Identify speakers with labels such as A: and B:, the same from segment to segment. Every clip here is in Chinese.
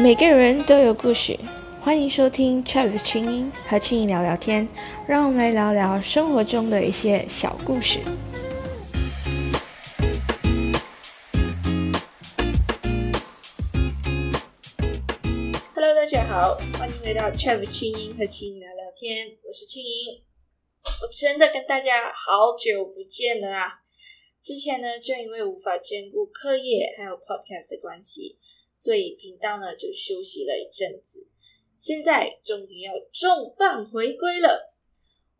A: 每个人都有故事，欢迎收听 Chat 的清音和青音聊聊天，让我们来聊聊生活中的一些小故事。Hello，大家好，欢迎回到 Chat 青音和青音聊聊天，我是青音。我真的跟大家好久不见了啊！之前呢，正因为无法兼顾课业还有 Podcast 的关系。所以频道呢就休息了一阵子，现在终于要重磅回归了。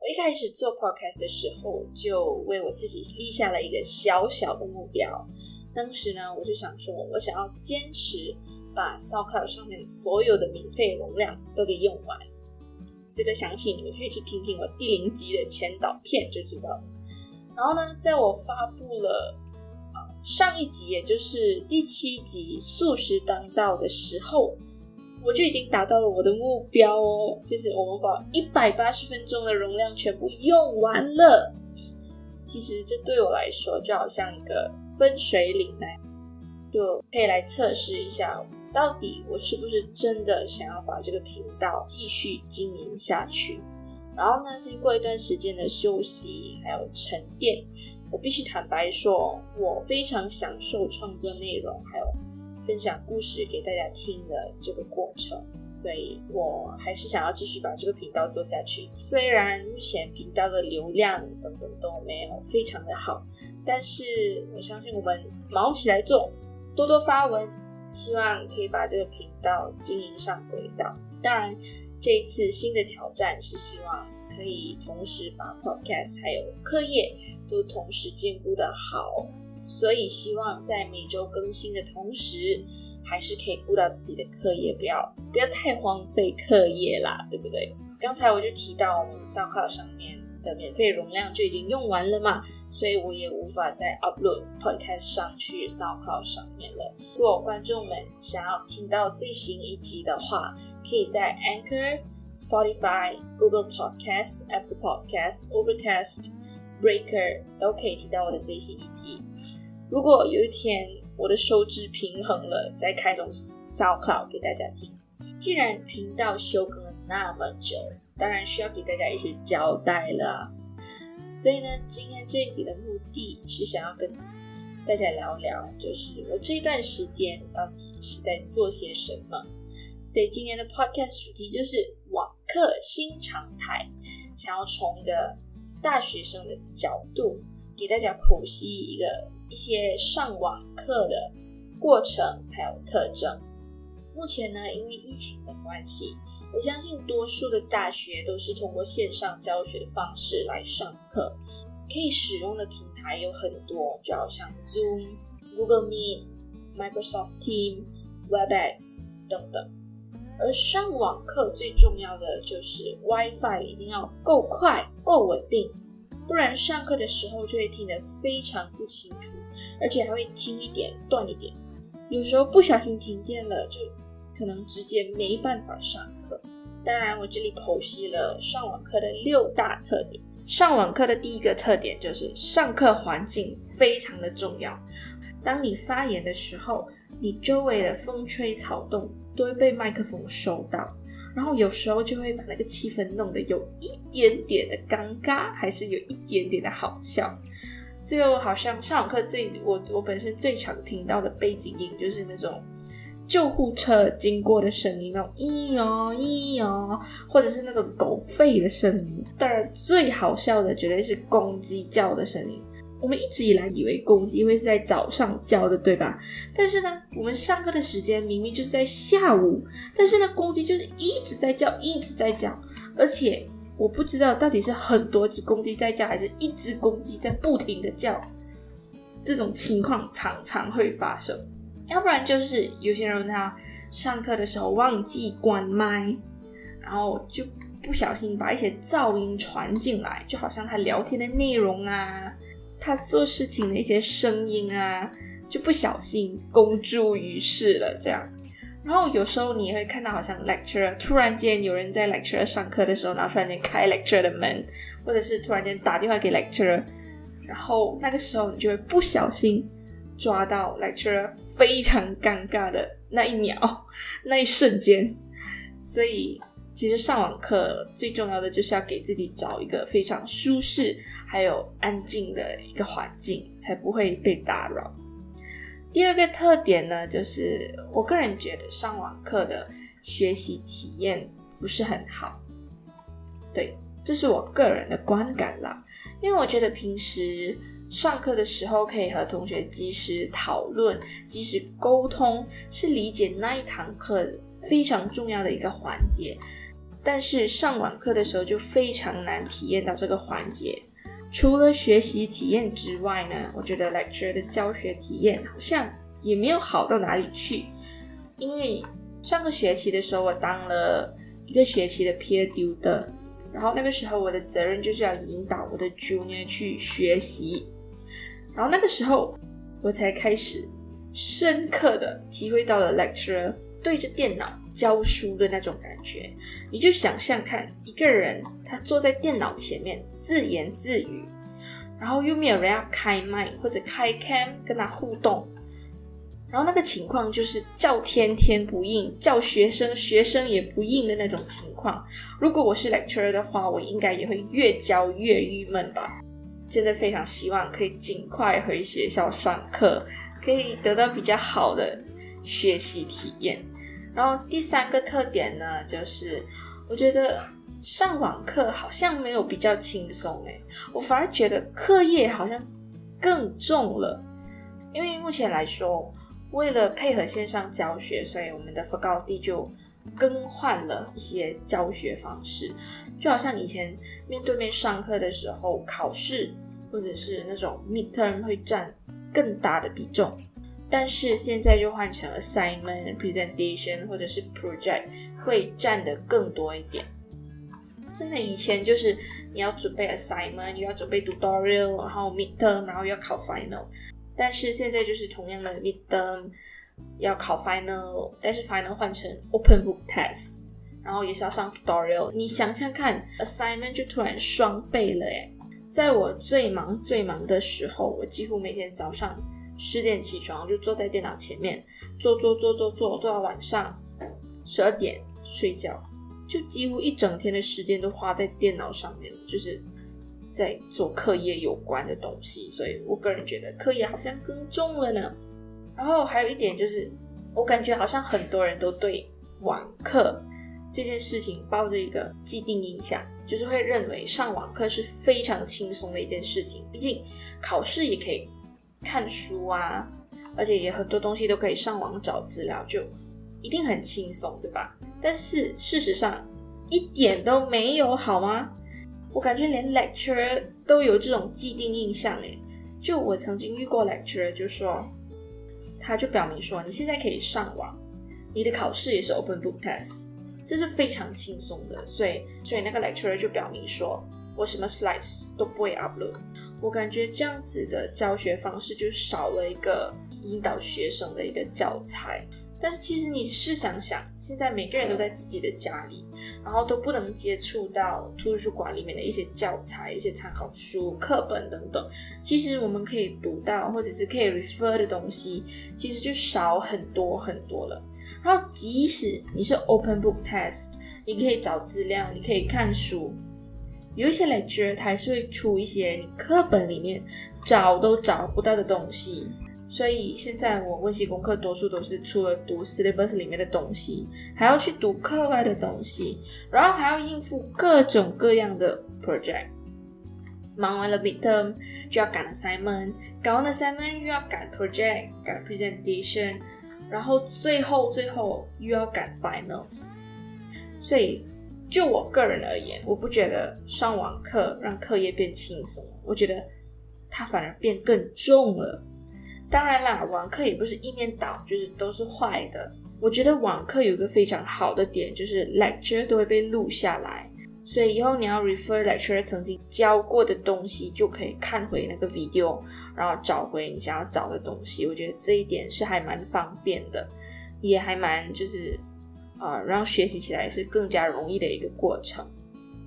A: 我一开始做 podcast 的时候，就为我自己立下了一个小小的目标。当时呢，我就想说，我想要坚持把 s o c l o u d 上面所有的免费容量都给用完。这个详情你们可以去听听我第零集的前导片就知道了。然后呢，在我发布了。上一集，也就是第七集“素食当道”的时候，我就已经达到了我的目标哦，就是我们把一百八十分钟的容量全部用完了。其实这对我来说就好像一个分水岭呢，就可以来测试一下，到底我是不是真的想要把这个频道继续经营下去。然后呢，经过一段时间的休息还有沉淀。我必须坦白说，我非常享受创作内容，还有分享故事给大家听的这个过程，所以我还是想要继续把这个频道做下去。虽然目前频道的流量等等都没有非常的好，但是我相信我们忙起来做，多多发文，希望可以把这个频道经营上轨道。当然，这一次新的挑战是希望可以同时把 podcast 还有课业。都同时兼顾的好，所以希望在每周更新的同时，还是可以顾到自己的课业，不要不要太荒废课业啦，对不对？刚才我就提到我们 SoundCloud 上面的免费容量就已经用完了嘛，所以我也无法再 upload podcast 上去 SoundCloud 上面了。如果观众们想要听到最新一集的话，可以在 Anchor、Spotify、Google Podcast、Apple Podcast、Overcast。Breaker 都可以听到我的最新一集。如果有一天我的收支平衡了，再开通 SoundCloud 给大家听。既然频道休更了那么久，当然需要给大家一些交代了。所以呢，今天这一集的目的是想要跟大家聊聊，就是我这段时间到底是在做些什么。所以今天的 Podcast 主题就是网课新常态，想要从一个。大学生的角度，给大家剖析一个一些上网课的过程还有特征。目前呢，因为疫情的关系，我相信多数的大学都是通过线上教学的方式来上课，可以使用的平台有很多，就好像 Zoom、Google Meet、Microsoft Team、Webex 等等。而上网课最重要的就是 WiFi 一定要够快、够稳定，不然上课的时候就会听得非常不清楚，而且还会听一点断一点。有时候不小心停电了，就可能直接没办法上课。当然，我这里剖析了上网课的六大特点。上网课的第一个特点就是上课环境非常的重要。当你发言的时候，你周围的风吹草动。都会被麦克风收到，然后有时候就会把那个气氛弄得有一点点的尴尬，还是有一点点的好笑。就好像上网课最我我本身最常听到的背景音就是那种救护车经过的声音，那种咿哟咿哟，或者是那种狗吠的声音。当然，最好笑的绝对是公鸡叫的声音。我们一直以来以为公鸡会是在早上叫的，对吧？但是呢，我们上课的时间明明就是在下午，但是呢，公鸡就是一直在叫，一直在叫，而且我不知道到底是很多只公鸡在叫，还是一只公鸡在不停的叫。这种情况常常会发生，要不然就是有些人他上课的时候忘记关麦，然后就不小心把一些噪音传进来，就好像他聊天的内容啊。他做事情的一些声音啊，就不小心公诸于世了。这样，然后有时候你会看到，好像 lecturer 突然间有人在 lecturer 上课的时候，然后突然间开 lecture 的门，或者是突然间打电话给 lecturer，然后那个时候你就会不小心抓到 lecturer 非常尴尬的那一秒、那一瞬间。所以，其实上网课最重要的就是要给自己找一个非常舒适还有安静的一个环境，才不会被打扰。第二个特点呢，就是我个人觉得上网课的学习体验不是很好。对，这是我个人的观感啦。因为我觉得平时上课的时候可以和同学及时讨论、及时沟通，是理解那一堂课非常重要的一个环节。但是上网课的时候就非常难体验到这个环节。除了学习体验之外呢，我觉得 lecture 的教学体验好像也没有好到哪里去。因为上个学期的时候，我当了一个学期的 peer tutor。然后那个时候，我的责任就是要引导我的 junior 去学习。然后那个时候，我才开始深刻的体会到了 lecture 对着电脑教书的那种感觉。你就想象看，一个人他坐在电脑前面自言自语，然后又没有人要开麦或者开 cam 跟他互动。然后那个情况就是叫天天不应，叫学生学生也不应的那种情况。如果我是 lecturer 的话，我应该也会越教越郁闷吧。真的非常希望可以尽快回学校上课，可以得到比较好的学习体验。然后第三个特点呢，就是我觉得上网课好像没有比较轻松诶，我反而觉得课业好像更重了，因为目前来说。为了配合线上教学，所以我们的 faculty 就更换了一些教学方式，就好像以前面对面上课的时候，考试或者是那种 midterm 会占更大的比重，但是现在就换成 assignment、presentation 或者是 project 会占的更多一点。真的，以前就是你要准备 assignment，又要准备 tutorial，然后 midterm，然后要考 final。但是现在就是同样的 midterm 要考 final，但是 final 换成 open book test，然后也是要上 tutorial。你想想看，assignment 就突然双倍了诶。在我最忙最忙的时候，我几乎每天早上十点起床，就坐在电脑前面做做做做做，做到晚上十二点睡觉，就几乎一整天的时间都花在电脑上面，就是。在做课业有关的东西，所以我个人觉得课业好像更重了呢。然后还有一点就是，我感觉好像很多人都对网课这件事情抱着一个既定印象，就是会认为上网课是非常轻松的一件事情。毕竟考试也可以看书啊，而且也很多东西都可以上网找资料，就一定很轻松，对吧？但是事实上一点都没有，好吗？我感觉连 lecturer 都有这种既定印象诶，就我曾经遇过 lecturer，就说，他就表明说，你现在可以上网，你的考试也是 open book test，这是非常轻松的，所以，所以那个 lecturer 就表明说，我什么 slides 都不会 upload。我感觉这样子的教学方式就少了一个引导学生的一个教材。但是其实你试想想，现在每个人都在自己的家里，然后都不能接触到图书馆里面的一些教材、一些参考书、课本等等。其实我们可以读到或者是可以 refer 的东西，其实就少很多很多了。然后即使你是 open book test，你可以找资料，你可以看书，有一些 lecture 它还是会出一些你课本里面找都找不到的东西。所以现在我温习功课，多数都是除了读 syllabus 里面的东西，还要去读课外的东西，然后还要应付各种各样的 project。忙完了 midterm 就要赶 assignment，赶完 assignment 又要赶 project，赶 presentation，然后最后最后又要赶 finals。所以就我个人而言，我不觉得上网课让课业变轻松，我觉得它反而变更重了。当然啦，网课也不是一面倒，就是都是坏的。我觉得网课有个非常好的点，就是 lecture 都会被录下来，所以以后你要 refer lecture 曾经教过的东西，就可以看回那个 video，然后找回你想要找的东西。我觉得这一点是还蛮方便的，也还蛮就是呃让学习起来是更加容易的一个过程。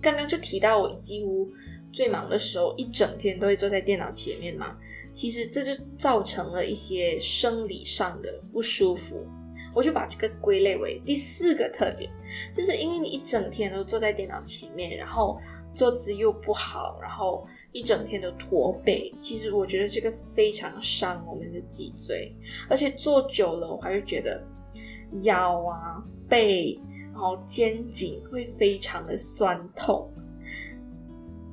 A: 刚刚就提到我几乎最忙的时候，一整天都会坐在电脑前面嘛。其实这就造成了一些生理上的不舒服。我就把这个归类为第四个特点，就是因为你一整天都坐在电脑前面，然后坐姿又不好，然后一整天都驼背。其实我觉得这个非常伤我们的脊椎，而且坐久了，我还是觉得腰啊、背，然后肩颈会非常的酸痛。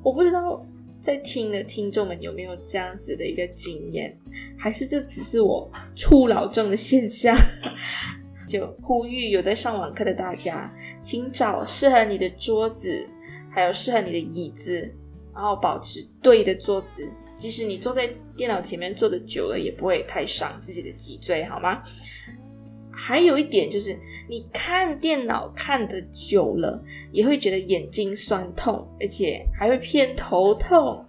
A: 我不知道。在听的听众们有没有这样子的一个经验？还是这只是我初老症的现象？就呼吁有在上网课的大家，请找适合你的桌子，还有适合你的椅子，然后保持对的坐姿。即使你坐在电脑前面坐的久了，也不会太伤自己的脊椎，好吗？还有一点就是，你看电脑看的久了，也会觉得眼睛酸痛，而且还会偏头痛。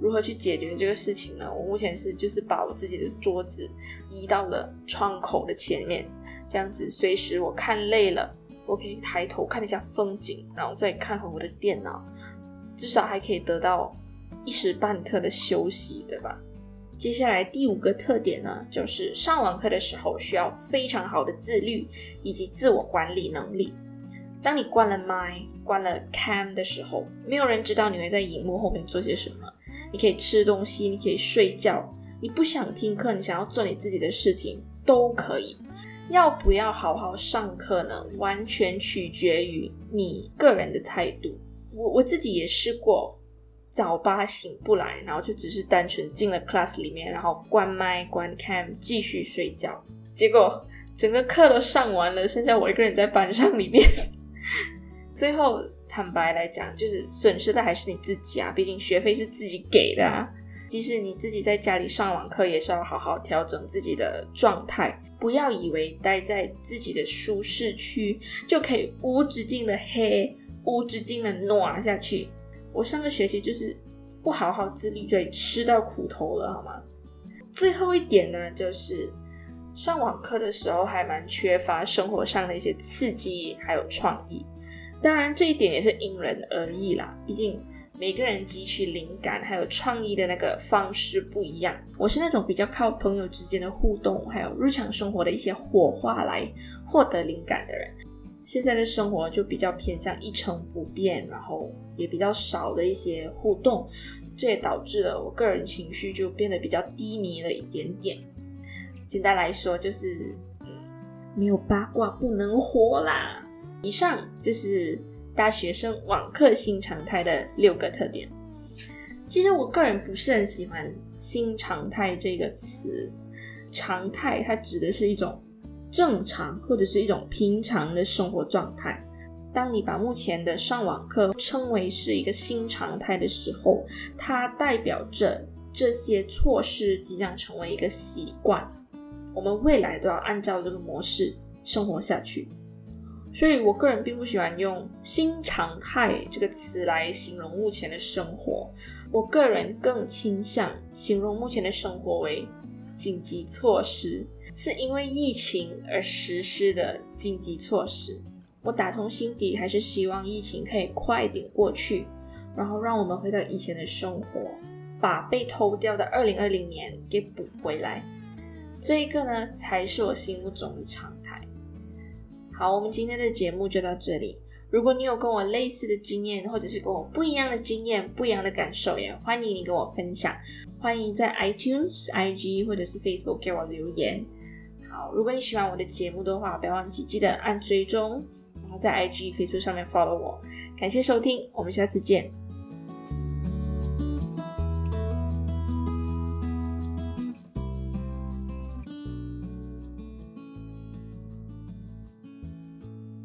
A: 如何去解决这个事情呢？我目前是就是把我自己的桌子移到了窗口的前面，这样子随时我看累了，我可以抬头看一下风景，然后再看回我的电脑，至少还可以得到一时半刻的休息，对吧？接下来第五个特点呢，就是上网课的时候需要非常好的自律以及自我管理能力。当你关了麦、关了 cam 的时候，没有人知道你会在荧幕后面做些什么。你可以吃东西，你可以睡觉，你不想听课，你想要做你自己的事情都可以。要不要好好上课呢？完全取决于你个人的态度。我我自己也试过。早八醒不来，然后就只是单纯进了 class 里面，然后关麦关 cam 继续睡觉，结果整个课都上完了，剩下我一个人在班上里面。最后坦白来讲，就是损失的还是你自己啊，毕竟学费是自己给的啊。即使你自己在家里上网课，也是要好好调整自己的状态，不要以为待在自己的舒适区就可以无止境的黑，无止境的暖下去。我上个学期就是不好好自律，就吃到苦头了，好吗？最后一点呢，就是上网课的时候还蛮缺乏生活上的一些刺激，还有创意。当然，这一点也是因人而异啦，毕竟每个人汲取灵感还有创意的那个方式不一样。我是那种比较靠朋友之间的互动，还有日常生活的一些火花来获得灵感的人。现在的生活就比较偏向一成不变，然后也比较少的一些互动，这也导致了我个人情绪就变得比较低迷了一点点。简单来说，就是没有八卦不能活啦。以上就是大学生网课新常态的六个特点。其实我个人不是很喜欢“新常态”这个词，常态它指的是一种。正常或者是一种平常的生活状态。当你把目前的上网课称为是一个新常态的时候，它代表着这些措施即将成为一个习惯。我们未来都要按照这个模式生活下去。所以我个人并不喜欢用“新常态”这个词来形容目前的生活。我个人更倾向形容目前的生活为紧急措施。是因为疫情而实施的紧急措施，我打从心底还是希望疫情可以快点过去，然后让我们回到以前的生活，把被偷掉的二零二零年给补回来。这一个呢，才是我心目中的常态。好，我们今天的节目就到这里。如果你有跟我类似的经验，或者是跟我不一样的经验、不一样的感受，也欢迎你跟我分享。欢迎在 iTunes、IG 或者是 Facebook 给我留言。好，如果你喜欢我的节目的话，不要忘记记得按追踪，然后在 IG、Facebook 上面 follow 我。感谢收听，我们下次见。